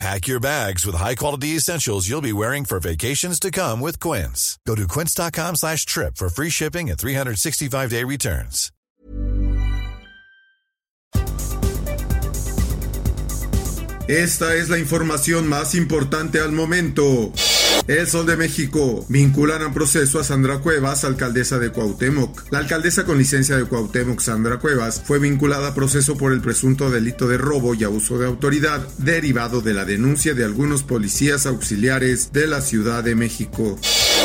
Pack your bags with high-quality essentials you'll be wearing for vacations to come with Quince. Go to quince.com slash trip for free shipping and 365-day returns. Esta es la información más importante al momento. El Sol de México. Vinculan a proceso a Sandra Cuevas, alcaldesa de Cuauhtémoc. La alcaldesa con licencia de Cuauhtémoc, Sandra Cuevas, fue vinculada a proceso por el presunto delito de robo y abuso de autoridad derivado de la denuncia de algunos policías auxiliares de la Ciudad de México.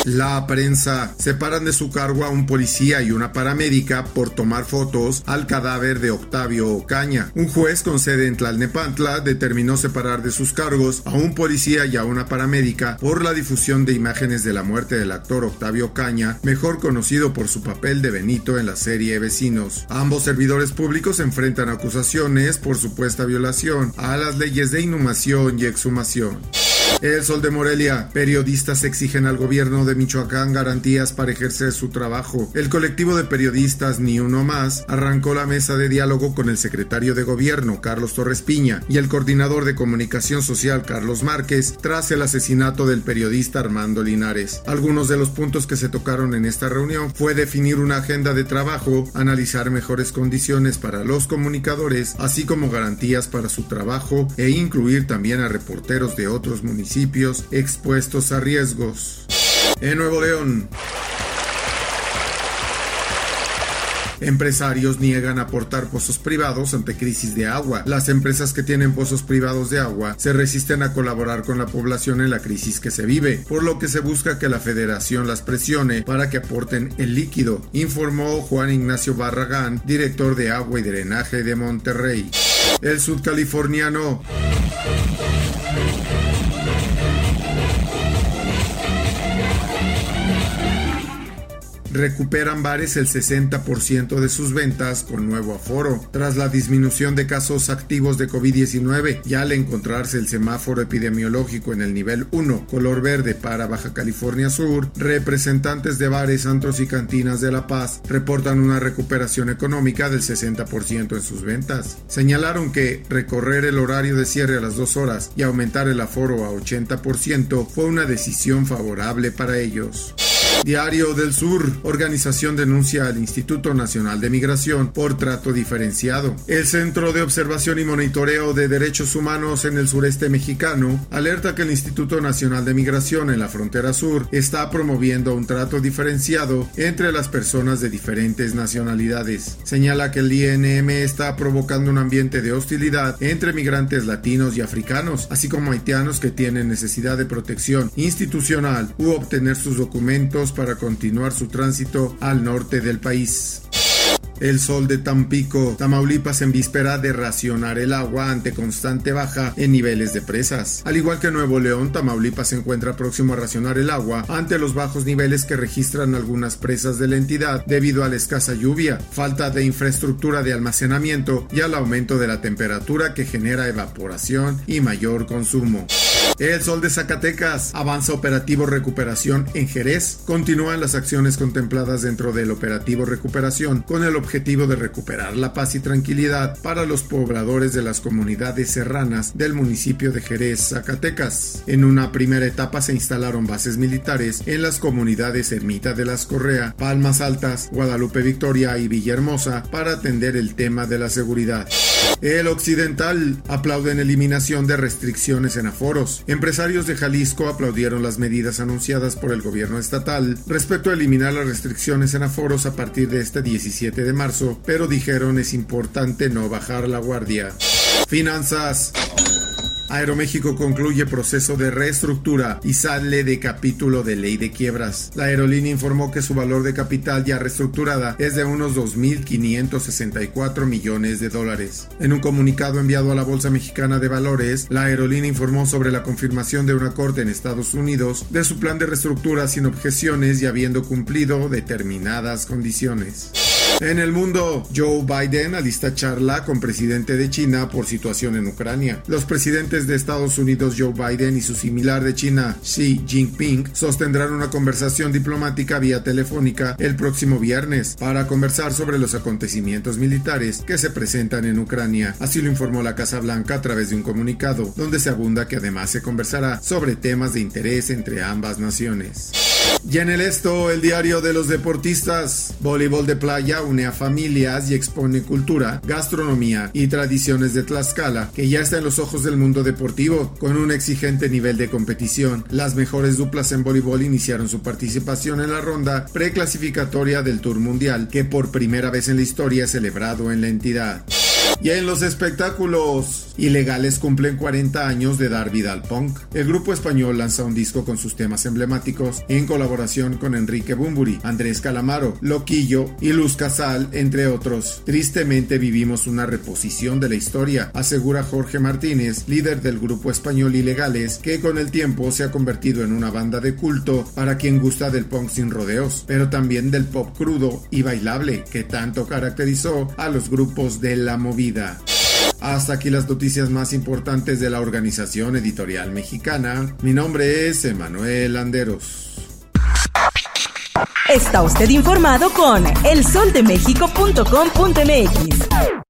La prensa separan de su cargo a un policía y una paramédica por tomar fotos al cadáver de Octavio Ocaña. Un juez con sede en Tlalnepantla determinó separar de sus cargos a un policía y a una paramédica por la difusión de imágenes de la muerte del actor Octavio Ocaña, mejor conocido por su papel de Benito en la serie Vecinos. Ambos servidores públicos enfrentan acusaciones por supuesta violación a las leyes de inhumación y exhumación. El Sol de Morelia. Periodistas exigen al gobierno de Michoacán garantías para ejercer su trabajo. El colectivo de periodistas Ni Uno Más arrancó la mesa de diálogo con el secretario de gobierno, Carlos Torres Piña, y el coordinador de comunicación social, Carlos Márquez, tras el asesinato del periodista Armando Linares. Algunos de los puntos que se tocaron en esta reunión fue definir una agenda de trabajo, analizar mejores condiciones para los comunicadores, así como garantías para su trabajo e incluir también a reporteros de otros municipios municipios expuestos a riesgos. En Nuevo León, Empresarios niegan aportar pozos privados ante crisis de agua. Las empresas que tienen pozos privados de agua se resisten a colaborar con la población en la crisis que se vive, por lo que se busca que la federación las presione para que aporten el líquido, informó Juan Ignacio Barragán, director de agua y drenaje de Monterrey. El sudcaliforniano recuperan bares el 60% de sus ventas con nuevo aforo. Tras la disminución de casos activos de COVID-19 y al encontrarse el semáforo epidemiológico en el nivel 1, color verde para Baja California Sur, representantes de bares, antros y cantinas de La Paz reportan una recuperación económica del 60% en sus ventas. Señalaron que recorrer el horario de cierre a las 2 horas y aumentar el aforo a 80% fue una decisión favorable para ellos. Diario del Sur. Organización denuncia al Instituto Nacional de Migración por trato diferenciado. El Centro de Observación y Monitoreo de Derechos Humanos en el sureste mexicano alerta que el Instituto Nacional de Migración en la frontera sur está promoviendo un trato diferenciado entre las personas de diferentes nacionalidades. Señala que el INM está provocando un ambiente de hostilidad entre migrantes latinos y africanos, así como haitianos que tienen necesidad de protección institucional u obtener sus documentos para continuar su tránsito al norte del país. El sol de Tampico, Tamaulipas en víspera de racionar el agua ante constante baja en niveles de presas. Al igual que Nuevo León, Tamaulipas se encuentra próximo a racionar el agua ante los bajos niveles que registran algunas presas de la entidad debido a la escasa lluvia, falta de infraestructura de almacenamiento y al aumento de la temperatura que genera evaporación y mayor consumo. El Sol de Zacatecas avanza operativo recuperación en Jerez. Continúan las acciones contempladas dentro del operativo recuperación con el objetivo de recuperar la paz y tranquilidad para los pobladores de las comunidades serranas del municipio de Jerez, Zacatecas. En una primera etapa se instalaron bases militares en las comunidades Ermita de las Correa, Palmas Altas, Guadalupe Victoria y Villahermosa para atender el tema de la seguridad. El Occidental aplauden eliminación de restricciones en aforos. Empresarios de Jalisco aplaudieron las medidas anunciadas por el gobierno estatal respecto a eliminar las restricciones en aforos a partir de este 17 de marzo, pero dijeron es importante no bajar la guardia. Finanzas. Aeroméxico concluye proceso de reestructura y sale de capítulo de ley de quiebras. La aerolínea informó que su valor de capital ya reestructurada es de unos 2.564 millones de dólares. En un comunicado enviado a la Bolsa Mexicana de Valores, la aerolínea informó sobre la confirmación de una corte en Estados Unidos de su plan de reestructura sin objeciones y habiendo cumplido determinadas condiciones. En el mundo, Joe Biden alista charla con presidente de China por situación en Ucrania. Los presidentes de Estados Unidos Joe Biden y su similar de China Xi Jinping sostendrán una conversación diplomática vía telefónica el próximo viernes para conversar sobre los acontecimientos militares que se presentan en Ucrania. Así lo informó la Casa Blanca a través de un comunicado, donde se abunda que además se conversará sobre temas de interés entre ambas naciones. Y en el esto, el diario de los deportistas. Voleibol de playa une a familias y expone cultura, gastronomía y tradiciones de Tlaxcala, que ya está en los ojos del mundo deportivo, con un exigente nivel de competición. Las mejores duplas en voleibol iniciaron su participación en la ronda preclasificatoria del Tour Mundial, que por primera vez en la historia es celebrado en la entidad. Y en los espectáculos, Ilegales cumplen 40 años de dar vida al punk. El grupo español lanza un disco con sus temas emblemáticos en colaboración con Enrique Bumburi, Andrés Calamaro, Loquillo y Luz Casal, entre otros. Tristemente vivimos una reposición de la historia, asegura Jorge Martínez, líder del grupo español Ilegales, que con el tiempo se ha convertido en una banda de culto para quien gusta del punk sin rodeos, pero también del pop crudo y bailable que tanto caracterizó a los grupos de la movida hasta aquí las noticias más importantes de la Organización Editorial Mexicana. Mi nombre es Emanuel Anderos. Está usted informado con elsoldemexico.com.mx.